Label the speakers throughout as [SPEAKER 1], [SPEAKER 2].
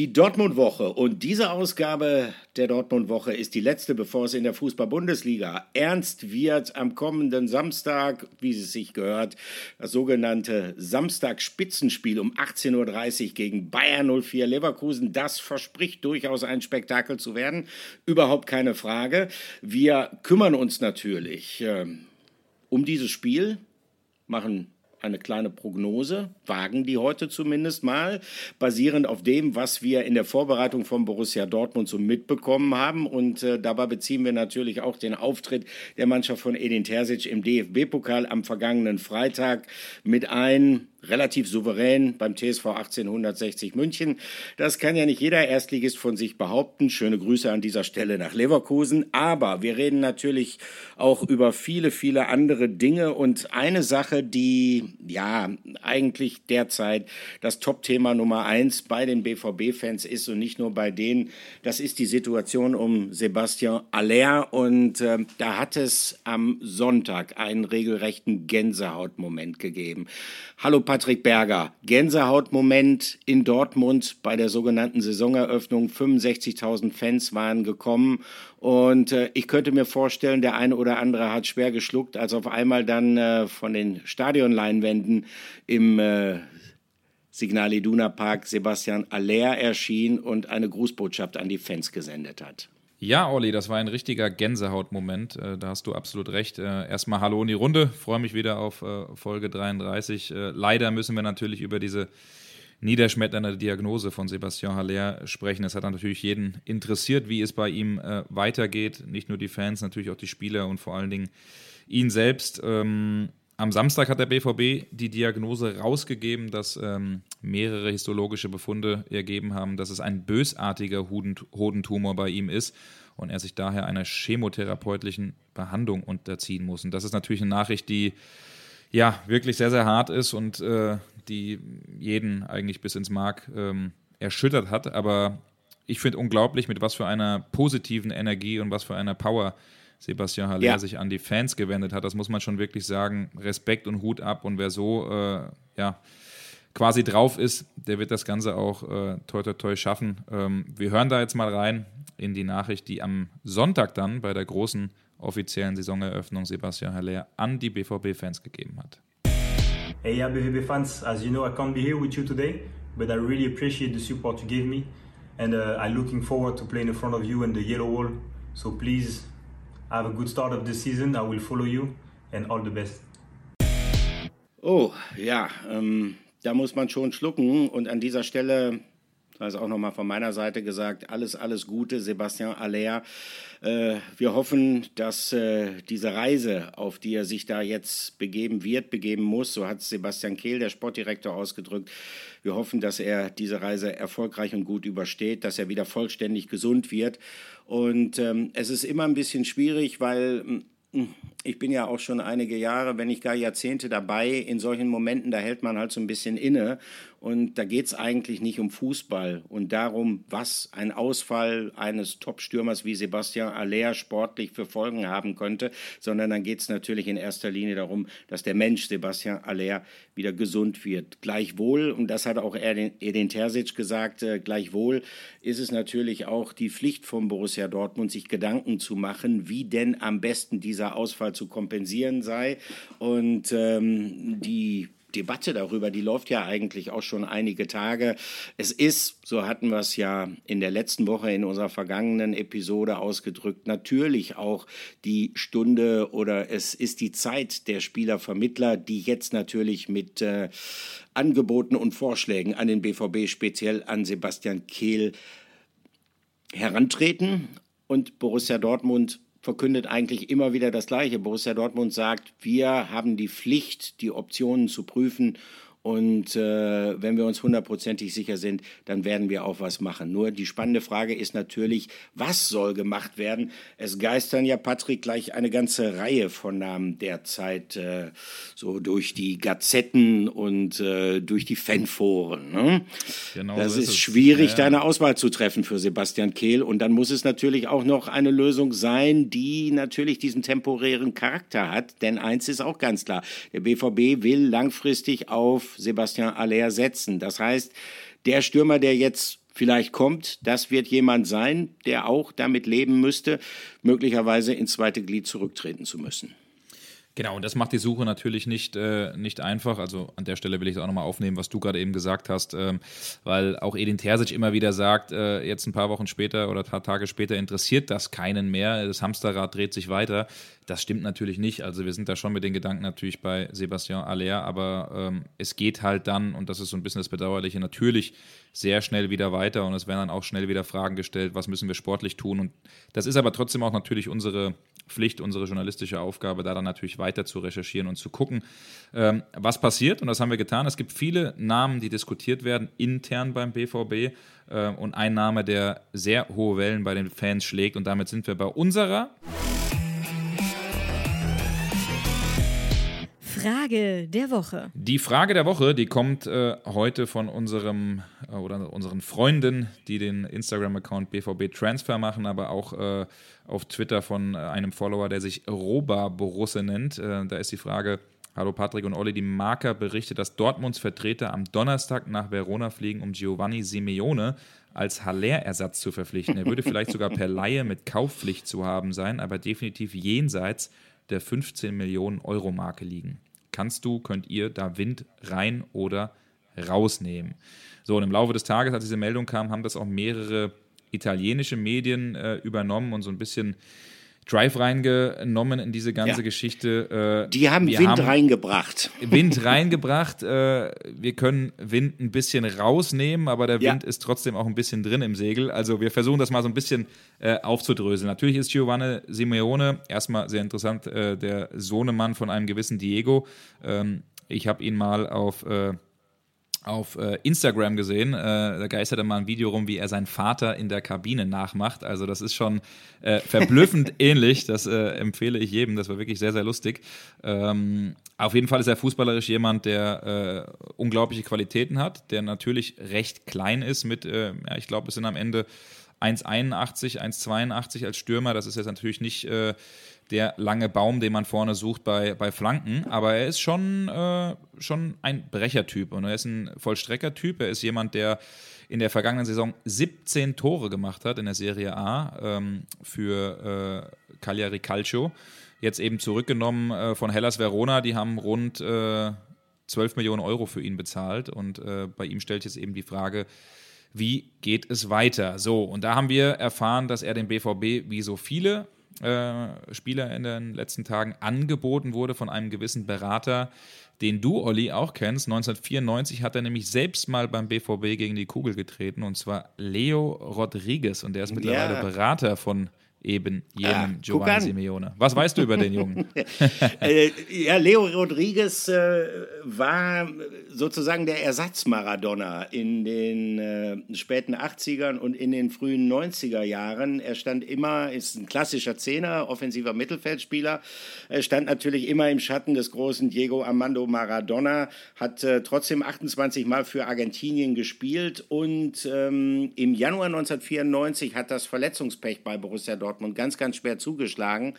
[SPEAKER 1] Die Dortmund-Woche und diese Ausgabe der Dortmund-Woche ist die letzte, bevor es in der Fußball-Bundesliga ernst wird. Am kommenden Samstag, wie es sich gehört, das sogenannte Samstag-Spitzenspiel um 18.30 Uhr gegen Bayern 04 Leverkusen. Das verspricht durchaus ein Spektakel zu werden. Überhaupt keine Frage. Wir kümmern uns natürlich äh, um dieses Spiel, machen eine kleine Prognose, wagen die heute zumindest mal, basierend auf dem, was wir in der Vorbereitung von Borussia Dortmund so mitbekommen haben. Und äh, dabei beziehen wir natürlich auch den Auftritt der Mannschaft von Edin Terzic im DFB-Pokal am vergangenen Freitag mit ein relativ souverän beim TSV 1860 München. Das kann ja nicht jeder Erstligist von sich behaupten. Schöne Grüße an dieser Stelle nach Leverkusen. Aber wir reden natürlich auch über viele, viele andere Dinge. Und eine Sache, die ja eigentlich derzeit das Top-Thema Nummer eins bei den BVB-Fans ist und nicht nur bei denen, das ist die Situation um Sebastian Aller. Und äh, da hat es am Sonntag einen regelrechten Gänsehautmoment gegeben. Hallo Patrick Berger. Gänsehautmoment in Dortmund bei der sogenannten Saisoneröffnung. 65.000 Fans waren gekommen. Und äh, ich könnte mir vorstellen, der eine oder andere hat schwer geschluckt, als auf einmal dann äh, von den Stadionleinwänden im äh, Signal Iduna Park Sebastian Aller erschien und eine Grußbotschaft an die Fans gesendet hat.
[SPEAKER 2] Ja, Olli, das war ein richtiger Gänsehautmoment. Äh, da hast du absolut recht. Äh, erstmal Hallo in die Runde. Freue mich wieder auf äh, Folge 33. Leider müssen wir natürlich über diese niederschmetternde Diagnose von Sebastian Haller sprechen. Es hat natürlich jeden interessiert, wie es bei ihm weitergeht. Nicht nur die Fans, natürlich auch die Spieler und vor allen Dingen ihn selbst. Ähm, am Samstag hat der BVB die Diagnose rausgegeben, dass ähm, mehrere histologische Befunde ergeben haben, dass es ein bösartiger Hodentumor bei ihm ist und er sich daher einer chemotherapeutlichen Behandlung unterziehen muss. Und das ist natürlich eine Nachricht, die ja wirklich sehr, sehr hart ist und äh, die jeden eigentlich bis ins Mark ähm, erschüttert hat. Aber ich finde unglaublich, mit was für einer positiven Energie und was für einer Power Sebastian Haller ja. sich an die Fans gewendet hat. Das muss man schon wirklich sagen. Respekt und Hut ab. Und wer so äh, ja, quasi drauf ist, der wird das Ganze auch äh, toi toi toi schaffen. Ähm, wir hören da jetzt mal rein in die Nachricht, die am Sonntag dann bei der großen offiziellen Saisoneröffnung Sebastian Haller an die BVB-Fans gegeben hat.
[SPEAKER 3] Hey, yeah, BVB fans, as you know, I can't be here with you today, but I really appreciate the support you gave me, and uh, I'm looking forward to playing in front of you in the yellow wall. So please Have a good start of the season. I will follow you and all the best.
[SPEAKER 1] Oh, ja, ähm, da muss man schon schlucken. Und an dieser Stelle, also auch nochmal von meiner Seite gesagt, alles, alles Gute, Sebastian Aller. Äh, wir hoffen, dass äh, diese Reise, auf die er sich da jetzt begeben wird, begeben muss, so hat Sebastian Kehl, der Sportdirektor, ausgedrückt, wir hoffen, dass er diese Reise erfolgreich und gut übersteht, dass er wieder vollständig gesund wird. Und ähm, es ist immer ein bisschen schwierig, weil hm, ich bin ja auch schon einige Jahre, wenn nicht gar Jahrzehnte dabei. In solchen Momenten, da hält man halt so ein bisschen inne und da geht es eigentlich nicht um Fußball und darum, was ein Ausfall eines Top-Stürmers wie Sebastian Aller sportlich für Folgen haben könnte, sondern dann geht es natürlich in erster Linie darum, dass der Mensch Sebastian Aller wieder gesund wird. Gleichwohl, und das hat auch Edin Terzic gesagt, äh, gleichwohl ist es natürlich auch die Pflicht von Borussia Dortmund, sich Gedanken zu machen, wie denn am besten dieser Ausfall zu kompensieren sei. Und ähm, die Debatte darüber, die läuft ja eigentlich auch schon einige Tage. Es ist, so hatten wir es ja in der letzten Woche in unserer vergangenen Episode ausgedrückt, natürlich auch die Stunde oder es ist die Zeit der Spielervermittler, die jetzt natürlich mit äh, Angeboten und Vorschlägen an den BVB, speziell an Sebastian Kehl, herantreten. Und Borussia Dortmund verkündet eigentlich immer wieder das Gleiche. Borussia Dortmund sagt, wir haben die Pflicht, die Optionen zu prüfen und äh, wenn wir uns hundertprozentig sicher sind, dann werden wir auch was machen. Nur die spannende Frage ist natürlich, was soll gemacht werden? Es geistern ja, Patrick, gleich eine ganze Reihe von Namen derzeit äh, so durch die Gazetten und äh, durch die Fanforen. Ne? Genau das so ist, ist schwierig, ja, ja. eine Auswahl zu treffen für Sebastian Kehl. Und dann muss es natürlich auch noch eine Lösung sein, die natürlich diesen temporären Charakter hat. Denn eins ist auch ganz klar, der BVB will langfristig auf Sebastian Aller setzen. Das heißt, der Stürmer, der jetzt vielleicht kommt, das wird jemand sein, der auch damit leben müsste, möglicherweise ins zweite Glied zurücktreten zu müssen.
[SPEAKER 2] Genau, und das macht die Suche natürlich nicht, äh, nicht einfach. Also an der Stelle will ich es auch nochmal aufnehmen, was du gerade eben gesagt hast, ähm, weil auch Edin Terzic immer wieder sagt, äh, jetzt ein paar Wochen später oder ein paar Tage später interessiert das keinen mehr. Das Hamsterrad dreht sich weiter. Das stimmt natürlich nicht. Also wir sind da schon mit den Gedanken natürlich bei Sebastian Aller, aber ähm, es geht halt dann, und das ist so ein bisschen das Bedauerliche, natürlich sehr schnell wieder weiter und es werden dann auch schnell wieder Fragen gestellt, was müssen wir sportlich tun. Und das ist aber trotzdem auch natürlich unsere Pflicht, unsere journalistische Aufgabe, da dann natürlich weiter zu recherchieren und zu gucken, ähm, was passiert. Und das haben wir getan. Es gibt viele Namen, die diskutiert werden intern beim BVB äh, und ein Name, der sehr hohe Wellen bei den Fans schlägt. Und damit sind wir bei unserer
[SPEAKER 4] Frage der Woche.
[SPEAKER 2] Die Frage der Woche, die kommt äh, heute von unserem äh, oder unseren Freunden, die den Instagram-Account BVB Transfer machen, aber auch äh, auf Twitter von äh, einem Follower, der sich Roba Borusse nennt. Äh, da ist die Frage: Hallo Patrick und Olli, die Marker berichtet, dass Dortmunds Vertreter am Donnerstag nach Verona fliegen, um Giovanni Simeone als Haller-Ersatz zu verpflichten. Er würde vielleicht sogar per Laie mit Kaufpflicht zu haben sein, aber definitiv jenseits der 15 Millionen Euro Marke liegen kannst du, könnt ihr da Wind rein oder rausnehmen. So, und im Laufe des Tages, als diese Meldung kam, haben das auch mehrere italienische Medien äh, übernommen und so ein bisschen Drive reingenommen in diese ganze ja. Geschichte.
[SPEAKER 1] Äh, die haben Wind haben reingebracht.
[SPEAKER 2] Wind reingebracht. Äh, wir können Wind ein bisschen rausnehmen, aber der Wind ja. ist trotzdem auch ein bisschen drin im Segel. Also wir versuchen das mal so ein bisschen äh, aufzudröseln. Natürlich ist Giovanni Simeone erstmal sehr interessant, äh, der Sohnemann von einem gewissen Diego. Ähm, ich habe ihn mal auf äh, auf äh, Instagram gesehen. Äh, da geisterte mal ein Video rum, wie er seinen Vater in der Kabine nachmacht. Also das ist schon äh, verblüffend ähnlich. Das äh, empfehle ich jedem. Das war wirklich sehr, sehr lustig. Ähm, auf jeden Fall ist er fußballerisch jemand, der äh, unglaubliche Qualitäten hat, der natürlich recht klein ist mit, äh, ja, ich glaube, es sind am Ende 1,81, 1,82 als Stürmer. Das ist jetzt natürlich nicht der lange Baum, den man vorne sucht bei, bei Flanken. Aber er ist schon, äh, schon ein Brechertyp und er ist ein Vollstreckertyp. Er ist jemand, der in der vergangenen Saison 17 Tore gemacht hat in der Serie A ähm, für äh, Cagliari Calcio. Jetzt eben zurückgenommen äh, von Hellas Verona. Die haben rund äh, 12 Millionen Euro für ihn bezahlt. Und äh, bei ihm stellt jetzt eben die Frage, wie geht es weiter? So, und da haben wir erfahren, dass er den BVB wie so viele äh, Spieler in den letzten Tagen angeboten wurde von einem gewissen Berater, den du, Olli, auch kennst. 1994 hat er nämlich selbst mal beim BVB gegen die Kugel getreten und zwar Leo Rodriguez und der ist mittlerweile ja. Berater von eben jenem ah, Giovanni Simeone. Was weißt du über den Jungen?
[SPEAKER 1] äh, ja, Leo Rodriguez äh, war sozusagen der Ersatz-Maradona in den äh, späten 80ern und in den frühen 90er Jahren. Er stand immer, ist ein klassischer Zehner, offensiver Mittelfeldspieler. Er stand natürlich immer im Schatten des großen Diego Armando Maradona, hat äh, trotzdem 28 Mal für Argentinien gespielt und ähm, im Januar 1994 hat das Verletzungspech bei Borussia Dortmund Dortmund ganz, ganz schwer zugeschlagen.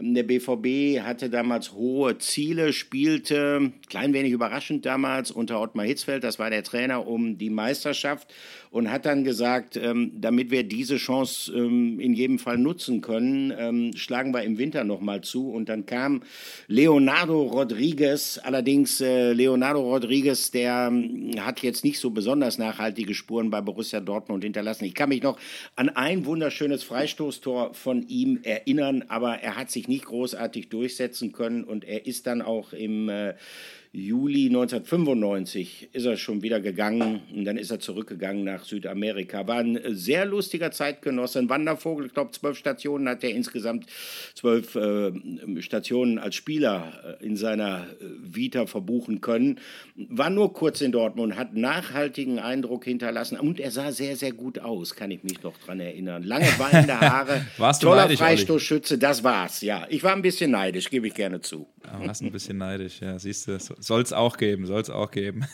[SPEAKER 1] Der BVB hatte damals hohe Ziele, spielte klein wenig überraschend damals unter Ottmar Hitzfeld, das war der Trainer, um die Meisterschaft und hat dann gesagt, ähm, damit wir diese Chance ähm, in jedem Fall nutzen können, ähm, schlagen wir im Winter nochmal zu. Und dann kam Leonardo Rodriguez, allerdings äh, Leonardo Rodriguez, der ähm, hat jetzt nicht so besonders nachhaltige Spuren bei Borussia Dortmund hinterlassen. Ich kann mich noch an ein wunderschönes Freistoßtor von ihm erinnern, aber er hat sich nicht großartig durchsetzen können. Und er ist dann auch im äh, Juli 1995 ist er schon wieder gegangen und dann ist er zurückgegangen nach Südamerika. War ein sehr lustiger Zeitgenosse, ein Wandervogel. Ich glaube, zwölf Stationen hat er insgesamt, zwölf äh, Stationen als Spieler äh, in seiner äh, Vita verbuchen können. War nur kurz in Dortmund, hat nachhaltigen Eindruck hinterlassen und er sah sehr, sehr gut aus, kann ich mich noch dran erinnern. Lange wallende Haare,
[SPEAKER 2] Warst
[SPEAKER 1] toller
[SPEAKER 2] neidisch,
[SPEAKER 1] Freistoßschütze, das war's, ja. Ich war ein bisschen neidisch, gebe ich gerne zu.
[SPEAKER 2] Aber warst ein bisschen neidisch, ja, siehst du, so, soll es auch geben, soll es auch geben.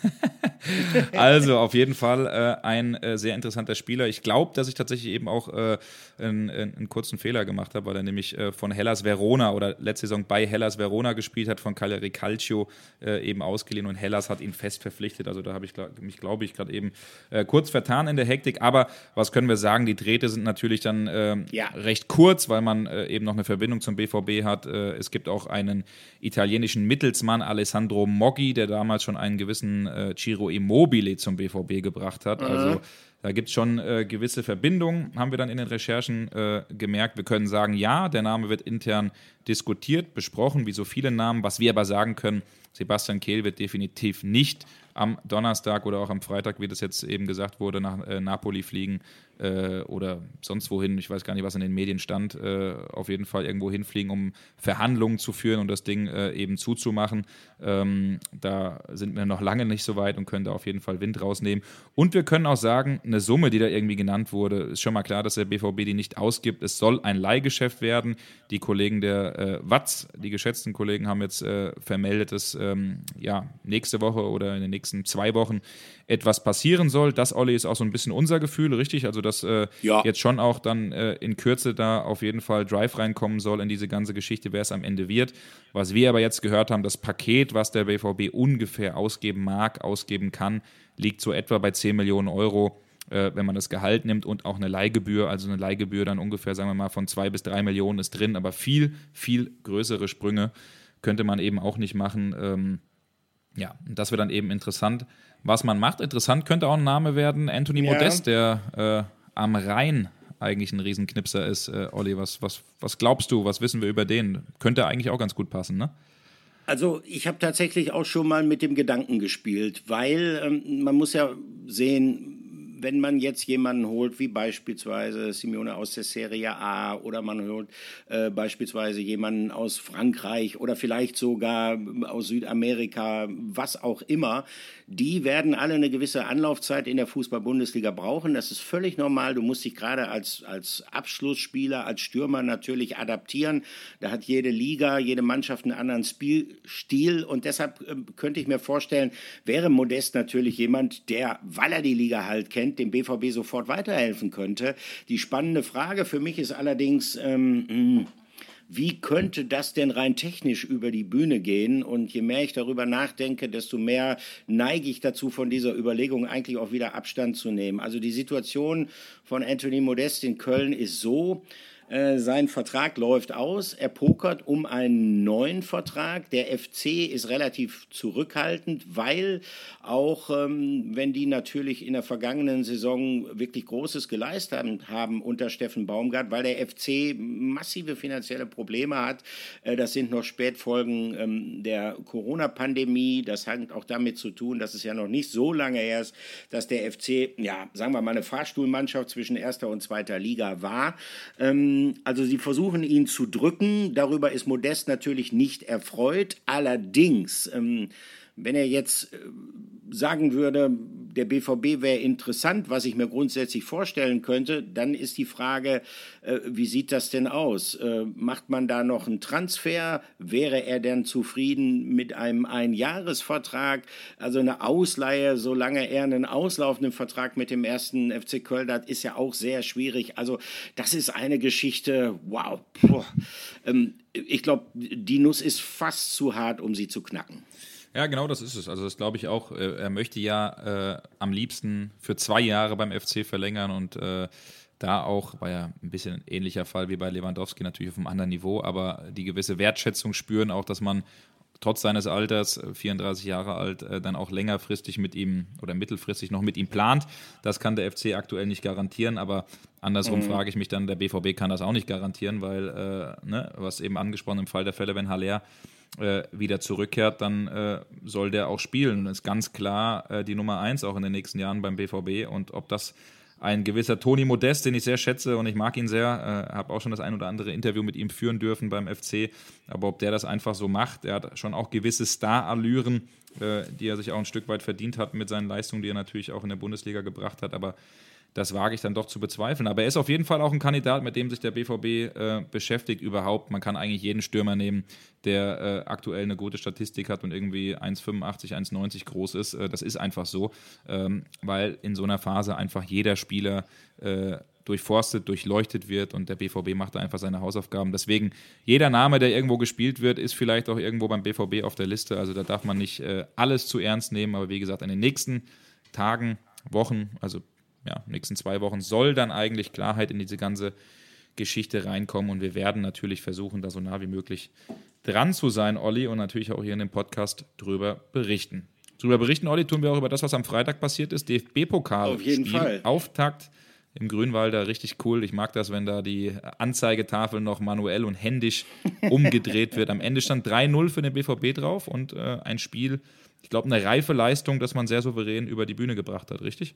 [SPEAKER 2] also auf jeden Fall äh, ein äh, sehr interessanter Spieler. Ich glaube, dass ich tatsächlich eben auch äh, einen, einen, kurzen Fehler gemacht habe, weil er nämlich äh, von Hellas Verona oder letzte Saison bei Hellas Verona gespielt hat, von Cagliari Calcio äh, eben ausgeliehen und Hellas hat ihn fest verpflichtet. Also da habe ich mich, glaube ich, gerade eben äh, kurz vertan in der Hektik. Aber was können wir sagen? Die Drähte sind natürlich dann ähm, ja. recht kurz, weil man eben noch eine Verbindung zum BVB hat. es gibt auch einen italienischen Mittelsmann, Alessandro Moggi, der damals schon einen gewissen Ciro Immobile zum BVB gebracht hat. Mhm. Also da gibt es schon äh, gewisse Verbindungen, haben wir dann in den Recherchen äh, gemerkt. Wir können sagen, ja, der Name wird intern diskutiert, besprochen, wie so viele Namen. Was wir aber sagen können, Sebastian Kehl wird definitiv nicht am Donnerstag oder auch am Freitag, wie das jetzt eben gesagt wurde, nach äh, Napoli fliegen äh, oder sonst wohin. Ich weiß gar nicht, was in den Medien stand. Äh, auf jeden Fall irgendwo hinfliegen, um Verhandlungen zu führen und das Ding äh, eben zuzumachen. Ähm, da sind wir noch lange nicht so weit und können da auf jeden Fall Wind rausnehmen. Und wir können auch sagen, eine Summe, die da irgendwie genannt wurde, ist schon mal klar, dass der BVB die nicht ausgibt. Es soll ein Leihgeschäft werden. Die Kollegen der äh, Watz, die geschätzten Kollegen, haben jetzt äh, vermeldet, dass ähm, ja, nächste Woche oder in den nächsten zwei Wochen etwas passieren soll. Das, Olli, ist auch so ein bisschen unser Gefühl, richtig? Also, dass äh, ja. jetzt schon auch dann äh, in Kürze da auf jeden Fall Drive reinkommen soll in diese ganze Geschichte, wer es am Ende wird. Was wir aber jetzt gehört haben, das Paket, was der BVB ungefähr ausgeben mag, ausgeben kann, liegt so etwa bei 10 Millionen Euro äh, wenn man das Gehalt nimmt und auch eine Leihgebühr, also eine Leihgebühr dann ungefähr, sagen wir mal, von zwei bis drei Millionen ist drin, aber viel, viel größere Sprünge könnte man eben auch nicht machen. Ja, das wird dann eben interessant, was man macht. Interessant könnte auch ein Name werden, Anthony ja. Modest, der äh, am Rhein eigentlich ein Riesenknipser ist. Äh, Olli, was, was, was glaubst du, was wissen wir über den? Könnte eigentlich auch ganz gut passen, ne?
[SPEAKER 1] Also ich habe tatsächlich auch schon mal mit dem Gedanken gespielt, weil ähm, man muss ja sehen, wenn man jetzt jemanden holt, wie beispielsweise Simeone aus der Serie A oder man holt äh, beispielsweise jemanden aus Frankreich oder vielleicht sogar aus Südamerika, was auch immer, die werden alle eine gewisse Anlaufzeit in der Fußball-Bundesliga brauchen. Das ist völlig normal. Du musst dich gerade als, als Abschlussspieler, als Stürmer natürlich adaptieren. Da hat jede Liga, jede Mannschaft einen anderen Spielstil und deshalb äh, könnte ich mir vorstellen, wäre Modest natürlich jemand, der, weil er die Liga halt kennt, dem BVB sofort weiterhelfen könnte. Die spannende Frage für mich ist allerdings, ähm, hm, wie könnte das denn rein technisch über die Bühne gehen? Und je mehr ich darüber nachdenke, desto mehr neige ich dazu, von dieser Überlegung eigentlich auch wieder Abstand zu nehmen. Also die Situation von Anthony Modest in Köln ist so, äh, sein Vertrag läuft aus. Er pokert um einen neuen Vertrag. Der FC ist relativ zurückhaltend, weil auch ähm, wenn die natürlich in der vergangenen Saison wirklich Großes geleistet haben, haben unter Steffen Baumgart, weil der FC massive finanzielle Probleme hat. Äh, das sind noch Spätfolgen ähm, der Corona-Pandemie. Das hat auch damit zu tun, dass es ja noch nicht so lange her ist, dass der FC, ja, sagen wir mal, eine Fahrstuhlmannschaft zwischen erster und zweiter Liga war. Ähm, ähm, also sie versuchen ihn zu drücken. Darüber ist Modest natürlich nicht erfreut. Allerdings, ähm, wenn er jetzt äh, sagen würde, der BVB wäre interessant, was ich mir grundsätzlich vorstellen könnte, dann ist die Frage, äh, wie sieht das denn aus? Äh, macht man da noch einen Transfer? Wäre er denn zufrieden mit einem Einjahresvertrag? Also eine Ausleihe, solange er einen auslaufenden Vertrag mit dem ersten FC Köln hat, ist ja auch sehr schwierig. Also das ist eine Geschichte, wow. Ähm, ich glaube, die Nuss ist fast zu hart, um sie zu knacken.
[SPEAKER 2] Ja, genau das ist es. Also das glaube ich auch. Äh, er möchte ja äh, am liebsten für zwei Jahre beim FC verlängern und äh, da auch, war ja ein bisschen ein ähnlicher Fall wie bei Lewandowski, natürlich auf einem anderen Niveau, aber die gewisse Wertschätzung spüren, auch dass man trotz seines Alters, 34 äh, Jahre alt, äh, dann auch längerfristig mit ihm oder mittelfristig noch mit ihm plant. Das kann der FC aktuell nicht garantieren, aber andersrum mhm. frage ich mich dann, der BVB kann das auch nicht garantieren, weil, äh, ne, was eben angesprochen im Fall der Fälle, wenn Haller wieder zurückkehrt, dann äh, soll der auch spielen. Ist ganz klar äh, die Nummer eins auch in den nächsten Jahren beim BVB. Und ob das ein gewisser Toni Modest, den ich sehr schätze und ich mag ihn sehr, äh, habe auch schon das ein oder andere Interview mit ihm führen dürfen beim FC. Aber ob der das einfach so macht, er hat schon auch gewisse Star-Allüren, äh, die er sich auch ein Stück weit verdient hat mit seinen Leistungen, die er natürlich auch in der Bundesliga gebracht hat. Aber das wage ich dann doch zu bezweifeln. Aber er ist auf jeden Fall auch ein Kandidat, mit dem sich der BVB äh, beschäftigt überhaupt. Man kann eigentlich jeden Stürmer nehmen, der äh, aktuell eine gute Statistik hat und irgendwie 1,85, 1,90 groß ist. Äh, das ist einfach so, ähm, weil in so einer Phase einfach jeder Spieler äh, durchforstet, durchleuchtet wird und der BVB macht da einfach seine Hausaufgaben. Deswegen, jeder Name, der irgendwo gespielt wird, ist vielleicht auch irgendwo beim BVB auf der Liste. Also da darf man nicht äh, alles zu ernst nehmen, aber wie gesagt, in den nächsten Tagen, Wochen, also ja, nächsten zwei Wochen soll dann eigentlich Klarheit in diese ganze Geschichte reinkommen und wir werden natürlich versuchen, da so nah wie möglich dran zu sein, Olli, und natürlich auch hier in dem Podcast drüber berichten. Drüber berichten, Olli, tun wir auch über das, was am Freitag passiert ist. DFB-Pokal.
[SPEAKER 1] Auf jeden
[SPEAKER 2] Spiel,
[SPEAKER 1] Fall.
[SPEAKER 2] Auftakt im Grünwalder, richtig cool. Ich mag das, wenn da die Anzeigetafel noch manuell und händisch umgedreht wird. Am Ende stand 3-0 für den BVB drauf und äh, ein Spiel, ich glaube, eine reife Leistung, das man sehr souverän über die Bühne gebracht hat, richtig?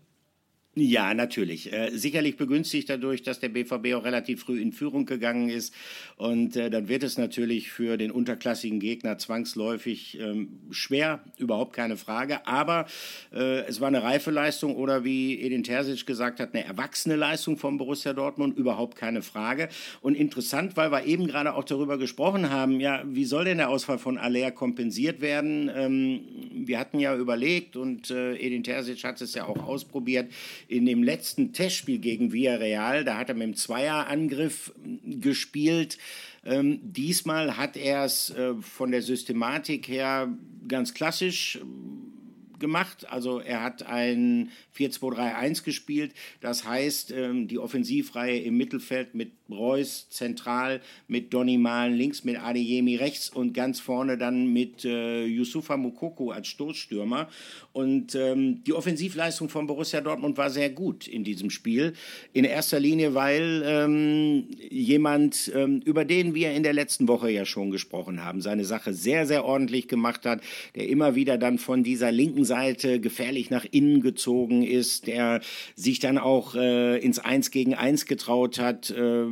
[SPEAKER 1] Ja, natürlich. Äh, sicherlich begünstigt dadurch, dass der BVB auch relativ früh in Führung gegangen ist. Und äh, dann wird es natürlich für den unterklassigen Gegner zwangsläufig ähm, schwer, überhaupt keine Frage. Aber äh, es war eine reife Leistung oder wie Edin Terzic gesagt hat, eine erwachsene Leistung von Borussia Dortmund, überhaupt keine Frage. Und interessant, weil wir eben gerade auch darüber gesprochen haben, ja, wie soll denn der Ausfall von Aller kompensiert werden? Ähm, wir hatten ja überlegt und äh, Edin Terzic hat es ja auch ausprobiert, in dem letzten Testspiel gegen Villarreal, da hat er mit dem Zweierangriff hm, gespielt. Ähm, diesmal hat er es äh, von der Systematik her ganz klassisch hm, gemacht. Also er hat ein 4-2-3-1 gespielt. Das heißt, ähm, die Offensivreihe im Mittelfeld mit Reus zentral, mit Donny Malen links, mit Adeyemi rechts und ganz vorne dann mit äh, Yusufa Mukoko als Stoßstürmer. Und ähm, die Offensivleistung von Borussia Dortmund war sehr gut in diesem Spiel. In erster Linie, weil ähm, jemand, über den wir in der letzten Woche ja schon gesprochen haben, seine Sache sehr, sehr ordentlich gemacht hat, der immer wieder dann von dieser linken Seite gefährlich nach innen gezogen ist, der sich dann auch äh, ins Eins gegen Eins getraut hat, äh,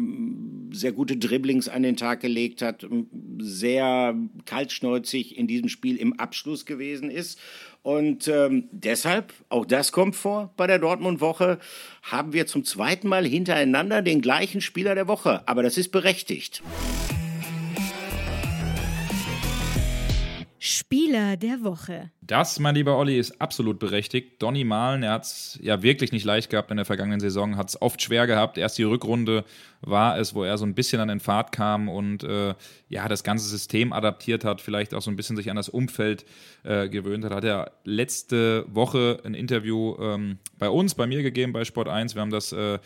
[SPEAKER 1] sehr gute Dribblings an den Tag gelegt hat, sehr kaltschnäuzig in diesem Spiel im Abschluss gewesen ist. Und ähm, deshalb, auch das kommt vor bei der Dortmund-Woche, haben wir zum zweiten Mal hintereinander den gleichen Spieler der Woche. Aber das ist berechtigt.
[SPEAKER 4] Spieler der Woche.
[SPEAKER 2] Das, mein lieber Olli, ist absolut berechtigt. Donny Malen, er hat es ja wirklich nicht leicht gehabt in der vergangenen Saison, hat es oft schwer gehabt. Erst die Rückrunde war es, wo er so ein bisschen an den Pfad kam und äh, ja, das ganze System adaptiert hat, vielleicht auch so ein bisschen sich an das Umfeld äh, gewöhnt hat. Hat er letzte Woche ein Interview ähm, bei uns, bei mir gegeben, bei Sport 1. Wir haben das. Äh,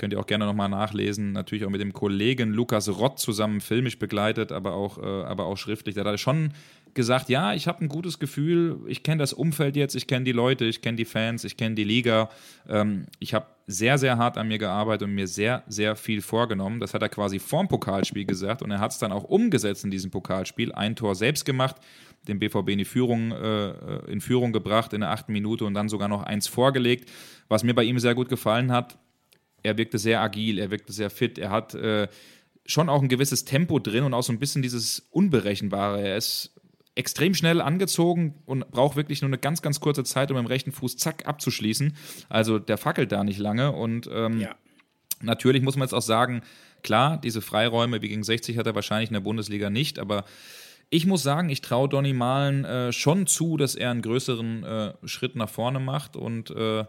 [SPEAKER 2] könnt ihr auch gerne nochmal nachlesen. Natürlich auch mit dem Kollegen Lukas Rott zusammen filmisch begleitet, aber auch, äh, aber auch schriftlich. Da hat er schon gesagt, ja, ich habe ein gutes Gefühl, ich kenne das Umfeld jetzt, ich kenne die Leute, ich kenne die Fans, ich kenne die Liga. Ähm, ich habe sehr, sehr hart an mir gearbeitet und mir sehr, sehr viel vorgenommen. Das hat er quasi vorm Pokalspiel gesagt und er hat es dann auch umgesetzt in diesem Pokalspiel. Ein Tor selbst gemacht, den BVB in die Führung, äh, in Führung gebracht in der achten Minute und dann sogar noch eins vorgelegt. Was mir bei ihm sehr gut gefallen hat, er wirkte sehr agil, er wirkte sehr fit, er hat äh, schon auch ein gewisses Tempo drin und auch so ein bisschen dieses Unberechenbare. Er ist extrem schnell angezogen und braucht wirklich nur eine ganz, ganz kurze Zeit, um im rechten Fuß zack abzuschließen. Also der fackelt da nicht lange und ähm, ja. natürlich muss man jetzt auch sagen, klar, diese Freiräume wie gegen 60 hat er wahrscheinlich in der Bundesliga nicht, aber ich muss sagen, ich traue Donny Malen äh, schon zu, dass er einen größeren äh, Schritt nach vorne macht und äh,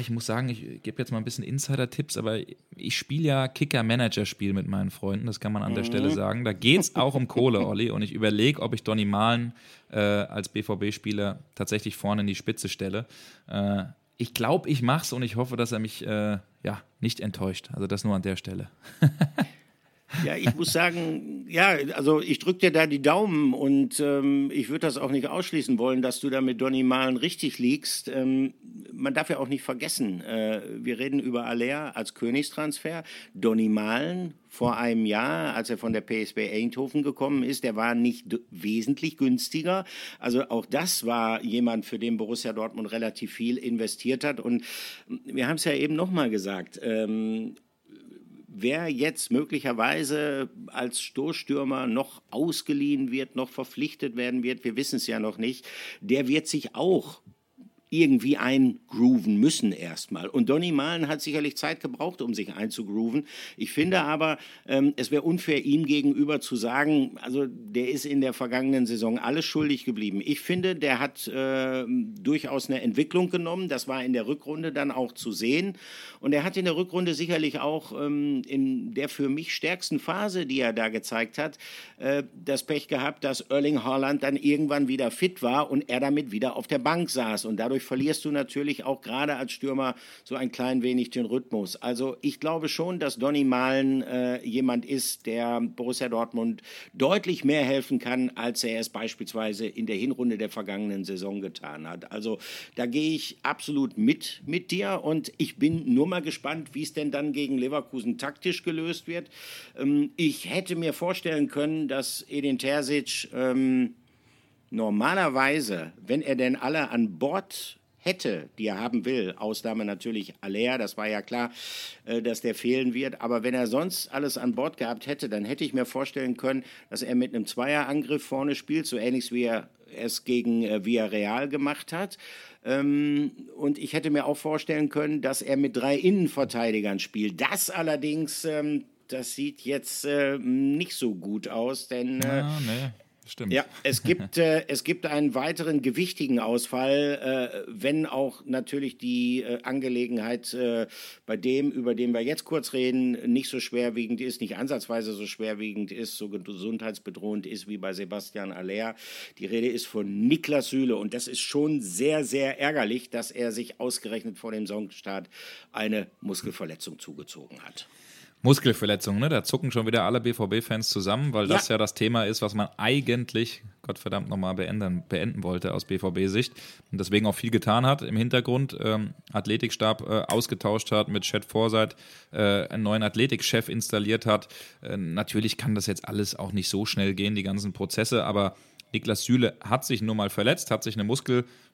[SPEAKER 2] ich muss sagen, ich gebe jetzt mal ein bisschen Insider-Tipps, aber ich spiele ja Kicker-Manager-Spiel mit meinen Freunden, das kann man an der mhm. Stelle sagen. Da geht es auch um Kohle, Olli, und ich überlege, ob ich Donny Malen äh, als BVB-Spieler tatsächlich vorne in die Spitze stelle. Äh, ich glaube, ich mache es und ich hoffe, dass er mich äh, ja, nicht enttäuscht. Also das nur an der Stelle.
[SPEAKER 1] Ja, ich muss sagen, ja, also ich drücke dir da die Daumen und ähm, ich würde das auch nicht ausschließen wollen, dass du da mit Donny Malen richtig liegst. Ähm, man darf ja auch nicht vergessen, äh, wir reden über Aller als Königstransfer. Donny Malen vor einem Jahr, als er von der PSB Eindhoven gekommen ist, der war nicht wesentlich günstiger. Also auch das war jemand, für den Borussia Dortmund relativ viel investiert hat. Und wir haben es ja eben nochmal gesagt. Ähm, wer jetzt möglicherweise als Stoßstürmer noch ausgeliehen wird, noch verpflichtet werden wird, wir wissen es ja noch nicht, der wird sich auch irgendwie eingrooven müssen erstmal. Und Donny Malen hat sicherlich Zeit gebraucht, um sich einzugrooven. Ich finde aber, ähm, es wäre unfair, ihm gegenüber zu sagen, also der ist in der vergangenen Saison alles schuldig geblieben. Ich finde, der hat äh, durchaus eine Entwicklung genommen. Das war in der Rückrunde dann auch zu sehen. Und er hat in der Rückrunde sicherlich auch ähm, in der für mich stärksten Phase, die er da gezeigt hat, äh, das Pech gehabt, dass Erling Haaland dann irgendwann wieder fit war und er damit wieder auf der Bank saß. Und dadurch verlierst du natürlich auch gerade als Stürmer so ein klein wenig den Rhythmus. Also ich glaube schon, dass Donny Malen äh, jemand ist, der Borussia Dortmund deutlich mehr helfen kann, als er es beispielsweise in der Hinrunde der vergangenen Saison getan hat. Also da gehe ich absolut mit mit dir und ich bin nur mal gespannt, wie es denn dann gegen Leverkusen taktisch gelöst wird. Ähm, ich hätte mir vorstellen können, dass Edin Terzic ähm, normalerweise, wenn er denn alle an Bord hätte, die er haben will, Ausnahme natürlich Aller, das war ja klar, äh, dass der fehlen wird, aber wenn er sonst alles an Bord gehabt hätte, dann hätte ich mir vorstellen können, dass er mit einem Zweierangriff vorne spielt, so ähnlich wie er es gegen äh, Villarreal gemacht hat. Ähm, und ich hätte mir auch vorstellen können, dass er mit drei Innenverteidigern spielt. Das allerdings, ähm, das sieht jetzt äh, nicht so gut aus, denn
[SPEAKER 2] ja, nee. Stimmt.
[SPEAKER 1] Ja, es gibt, äh, es gibt einen weiteren gewichtigen Ausfall, äh, wenn auch natürlich die äh, Angelegenheit äh, bei dem, über den wir jetzt kurz reden, nicht so schwerwiegend ist, nicht ansatzweise so schwerwiegend ist, so gesundheitsbedrohend ist wie bei Sebastian Aller. Die Rede ist von Niklas Süle und das ist schon sehr, sehr ärgerlich, dass er sich ausgerechnet vor dem Songstart eine Muskelverletzung zugezogen hat.
[SPEAKER 2] Muskelverletzung, ne? Da zucken schon wieder alle BVB-Fans zusammen, weil das ja. ja das Thema ist, was man eigentlich, Gottverdammt, nochmal beenden, beenden wollte aus BVB-Sicht. Und deswegen auch viel getan hat im Hintergrund. Ähm, Athletikstab äh, ausgetauscht hat, mit Chad Forsyth äh, einen neuen Athletikchef installiert hat. Äh, natürlich kann das jetzt alles auch nicht so schnell gehen, die ganzen Prozesse, aber Niklas Süle hat sich nun mal verletzt, hat sich eine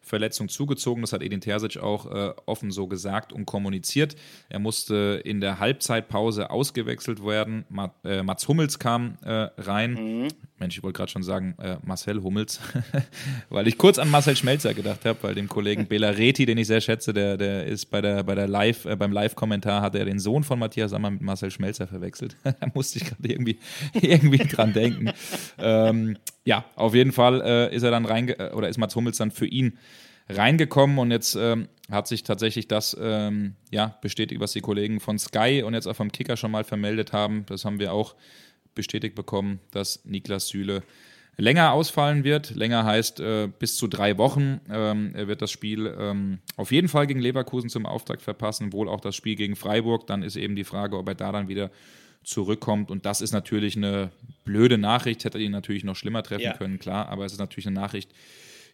[SPEAKER 2] Muskelverletzung zugezogen. Das hat Edin Terzic auch äh, offen so gesagt und kommuniziert. Er musste in der Halbzeitpause ausgewechselt werden. Ma äh, Mats Hummels kam äh, rein. Mhm. Mensch, ich wollte gerade schon sagen, äh, Marcel Hummels, weil ich kurz an Marcel Schmelzer gedacht habe, weil dem Kollegen Bela Reti, den ich sehr schätze, der, der ist bei der, bei der Live, äh, beim Live-Kommentar hat er den Sohn von Matthias Sammer mit Marcel Schmelzer verwechselt. da musste ich gerade irgendwie, irgendwie dran denken. Ähm, ja, auf jeden Fall äh, ist er dann rein oder ist Mats Hummels dann für ihn reingekommen und jetzt ähm, hat sich tatsächlich das ähm, ja, bestätigt, was die Kollegen von Sky und jetzt auch vom Kicker schon mal vermeldet haben. Das haben wir auch bestätigt bekommen, dass Niklas Süle länger ausfallen wird. Länger heißt äh, bis zu drei Wochen. Ähm, er wird das Spiel ähm, auf jeden Fall gegen Leverkusen zum Auftakt verpassen, wohl auch das Spiel gegen Freiburg. Dann ist eben die Frage, ob er da dann wieder zurückkommt. Und das ist natürlich eine blöde Nachricht, hätte ihn natürlich noch schlimmer treffen ja. können, klar, aber es ist natürlich eine Nachricht,